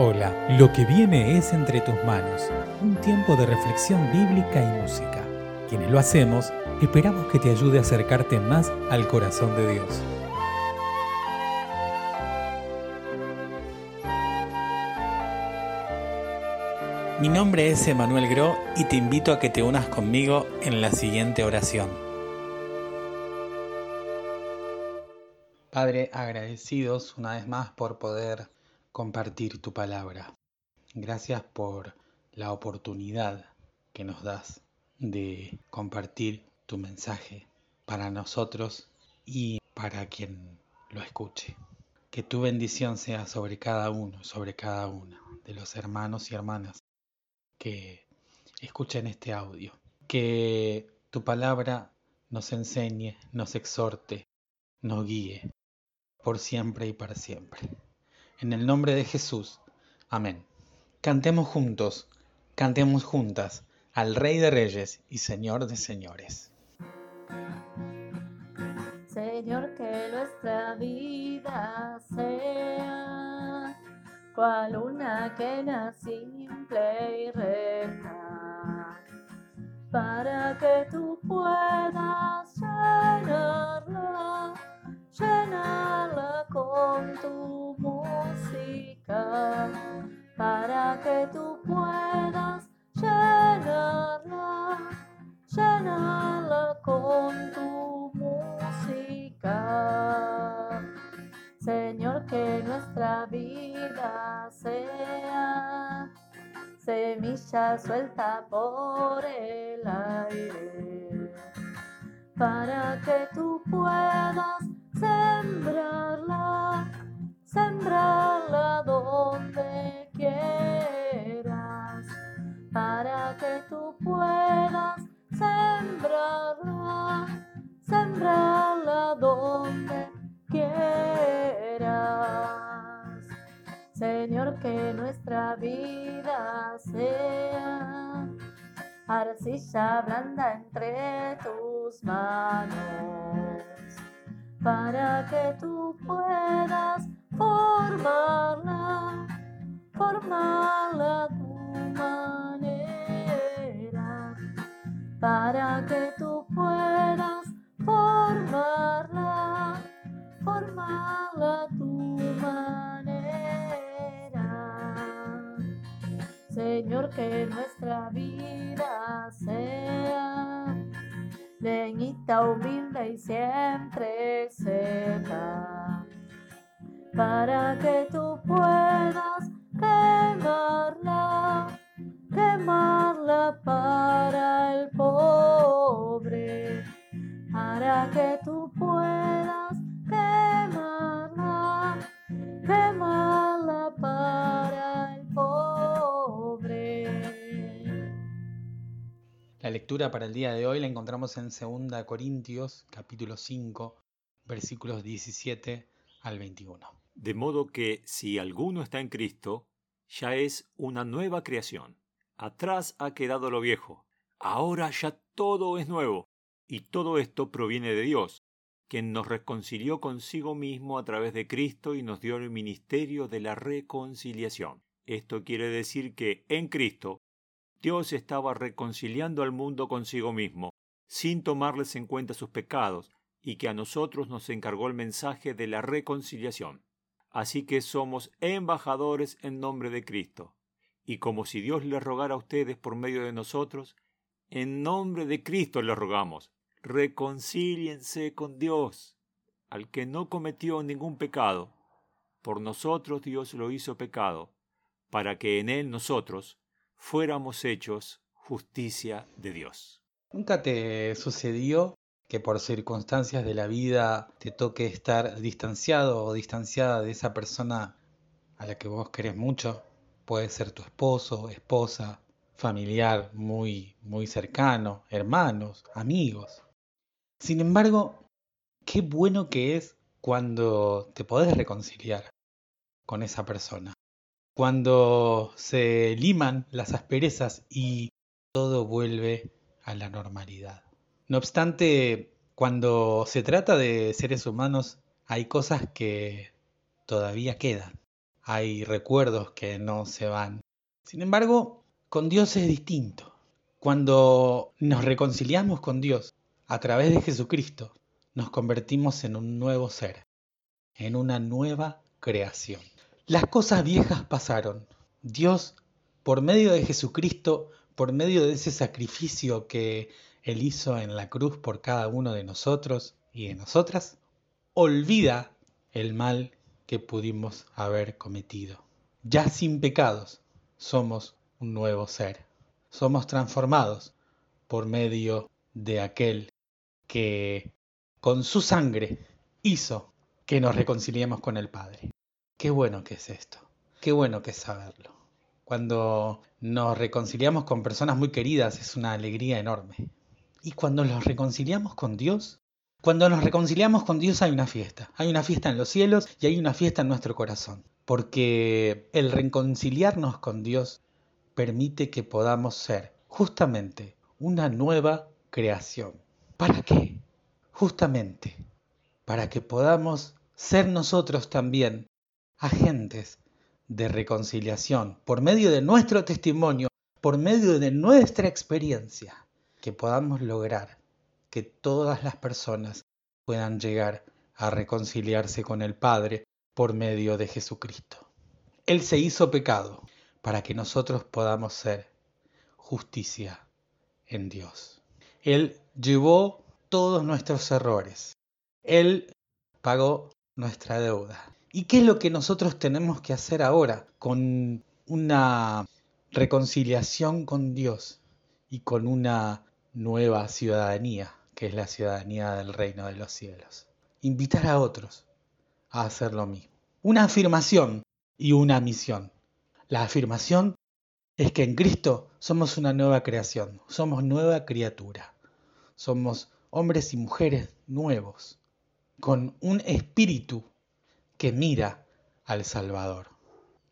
Hola, lo que viene es entre tus manos, un tiempo de reflexión bíblica y música. Quienes lo hacemos, esperamos que te ayude a acercarte más al corazón de Dios. Mi nombre es Emanuel Gro y te invito a que te unas conmigo en la siguiente oración. Padre, agradecidos una vez más por poder compartir tu palabra. Gracias por la oportunidad que nos das de compartir tu mensaje para nosotros y para quien lo escuche. Que tu bendición sea sobre cada uno, sobre cada una de los hermanos y hermanas que escuchen este audio. Que tu palabra nos enseñe, nos exhorte, nos guíe por siempre y para siempre. En el nombre de Jesús. Amén. Cantemos juntos, cantemos juntas al Rey de Reyes y Señor de Señores. Señor, que nuestra vida sea cual una quena simple y recta, para que tú puedas llenarla, llenarla con tu para que tú puedas llenarla, llenarla con tu música. Señor, que nuestra vida sea semilla suelta por el aire, para que tú puedas sembrarla, sembrarla donde quieras, para que tú puedas sembrarla, sembrarla donde quieras. Señor, que nuestra vida sea arcilla blanda entre tus manos, para que tú para que tú puedas formarla, formarla a tu manera. Señor, que nuestra vida sea leñita humilde y siempre seca, para que tú puedas quemarla, quemarla para lectura para el día de hoy la encontramos en 2 Corintios capítulo 5 versículos 17 al 21. De modo que si alguno está en Cristo, ya es una nueva creación. Atrás ha quedado lo viejo. Ahora ya todo es nuevo. Y todo esto proviene de Dios, quien nos reconcilió consigo mismo a través de Cristo y nos dio el ministerio de la reconciliación. Esto quiere decir que en Cristo Dios estaba reconciliando al mundo consigo mismo, sin tomarles en cuenta sus pecados, y que a nosotros nos encargó el mensaje de la reconciliación. Así que somos embajadores en nombre de Cristo. Y como si Dios les rogara a ustedes por medio de nosotros, en nombre de Cristo les rogamos, reconcíliense con Dios, al que no cometió ningún pecado. Por nosotros Dios lo hizo pecado, para que en él nosotros fuéramos hechos justicia de Dios. ¿Nunca te sucedió que por circunstancias de la vida te toque estar distanciado o distanciada de esa persona a la que vos querés mucho? Puede ser tu esposo, esposa, familiar muy, muy cercano, hermanos, amigos. Sin embargo, qué bueno que es cuando te podés reconciliar con esa persona. Cuando se liman las asperezas y todo vuelve a la normalidad. No obstante, cuando se trata de seres humanos, hay cosas que todavía quedan. hay recuerdos que no se van. Sin embargo, con Dios es distinto. Cuando nos reconciliamos con Dios a través de Jesucristo, nos convertimos en un nuevo ser, en una nueva creación. Las cosas viejas pasaron. Dios, por medio de Jesucristo, por medio de ese sacrificio que Él hizo en la cruz por cada uno de nosotros y de nosotras, olvida el mal que pudimos haber cometido. Ya sin pecados somos un nuevo ser. Somos transformados por medio de aquel que con su sangre hizo que nos reconciliemos con el Padre. Qué bueno que es esto. Qué bueno que es saberlo. Cuando nos reconciliamos con personas muy queridas es una alegría enorme. Y cuando nos reconciliamos con Dios, cuando nos reconciliamos con Dios hay una fiesta. Hay una fiesta en los cielos y hay una fiesta en nuestro corazón. Porque el reconciliarnos con Dios permite que podamos ser justamente una nueva creación. ¿Para qué? Justamente para que podamos ser nosotros también agentes de reconciliación por medio de nuestro testimonio, por medio de nuestra experiencia, que podamos lograr que todas las personas puedan llegar a reconciliarse con el Padre por medio de Jesucristo. Él se hizo pecado para que nosotros podamos ser justicia en Dios. Él llevó todos nuestros errores. Él pagó nuestra deuda. ¿Y qué es lo que nosotros tenemos que hacer ahora con una reconciliación con Dios y con una nueva ciudadanía? que es la ciudadanía del reino de los cielos. Invitar a otros a hacer lo mismo. Una afirmación y una misión. La afirmación es que en Cristo somos una nueva creación, somos nueva criatura, somos hombres y mujeres nuevos, con un espíritu que mira al Salvador.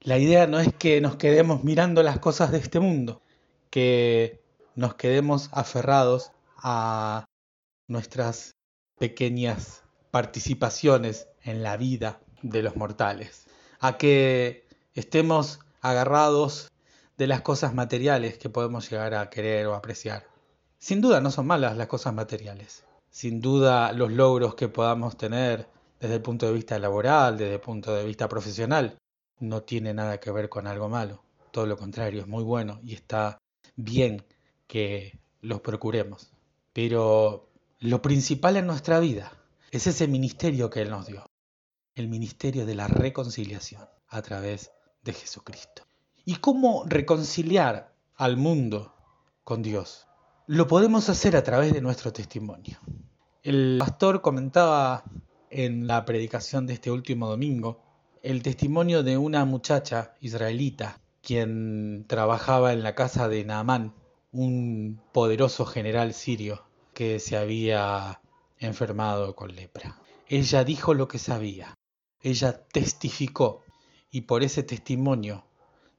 La idea no es que nos quedemos mirando las cosas de este mundo, que nos quedemos aferrados a nuestras pequeñas participaciones en la vida de los mortales, a que estemos agarrados de las cosas materiales que podemos llegar a querer o apreciar. Sin duda no son malas las cosas materiales, sin duda los logros que podamos tener desde el punto de vista laboral, desde el punto de vista profesional, no tiene nada que ver con algo malo, todo lo contrario, es muy bueno y está bien que los procuremos. Pero lo principal en nuestra vida es ese ministerio que Él nos dio, el ministerio de la reconciliación a través de Jesucristo. ¿Y cómo reconciliar al mundo con Dios? Lo podemos hacer a través de nuestro testimonio. El pastor comentaba en la predicación de este último domingo el testimonio de una muchacha israelita quien trabajaba en la casa de Naamán, un poderoso general sirio que se había enfermado con lepra. Ella dijo lo que sabía, ella testificó y por ese testimonio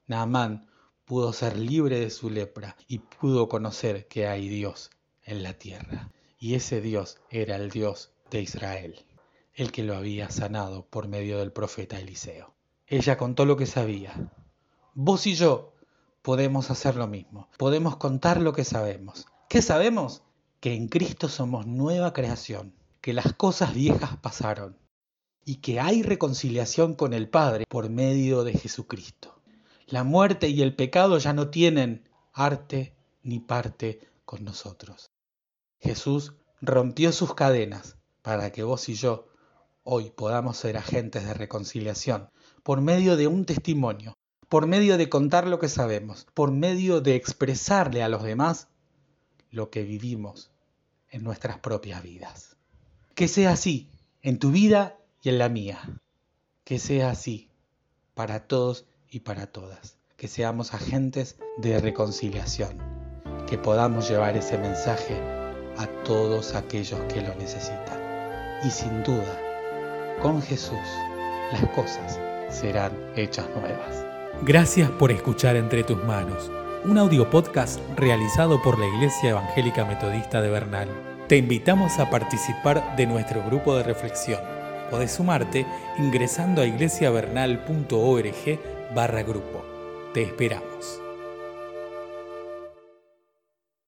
Naamán pudo ser libre de su lepra y pudo conocer que hay Dios en la tierra. Y ese Dios era el Dios de Israel, el que lo había sanado por medio del profeta Eliseo. Ella contó lo que sabía. Vos y yo podemos hacer lo mismo, podemos contar lo que sabemos. ¿Qué sabemos? que en Cristo somos nueva creación, que las cosas viejas pasaron y que hay reconciliación con el Padre por medio de Jesucristo. La muerte y el pecado ya no tienen arte ni parte con nosotros. Jesús rompió sus cadenas para que vos y yo hoy podamos ser agentes de reconciliación por medio de un testimonio, por medio de contar lo que sabemos, por medio de expresarle a los demás lo que vivimos en nuestras propias vidas. Que sea así en tu vida y en la mía. Que sea así para todos y para todas. Que seamos agentes de reconciliación. Que podamos llevar ese mensaje a todos aquellos que lo necesitan. Y sin duda, con Jesús, las cosas serán hechas nuevas. Gracias por escuchar Entre tus manos un audio podcast realizado por la Iglesia Evangélica Metodista de Bernal. Te invitamos a participar de nuestro grupo de reflexión. Podés sumarte ingresando a iglesiavernal.org barra grupo. Te esperamos.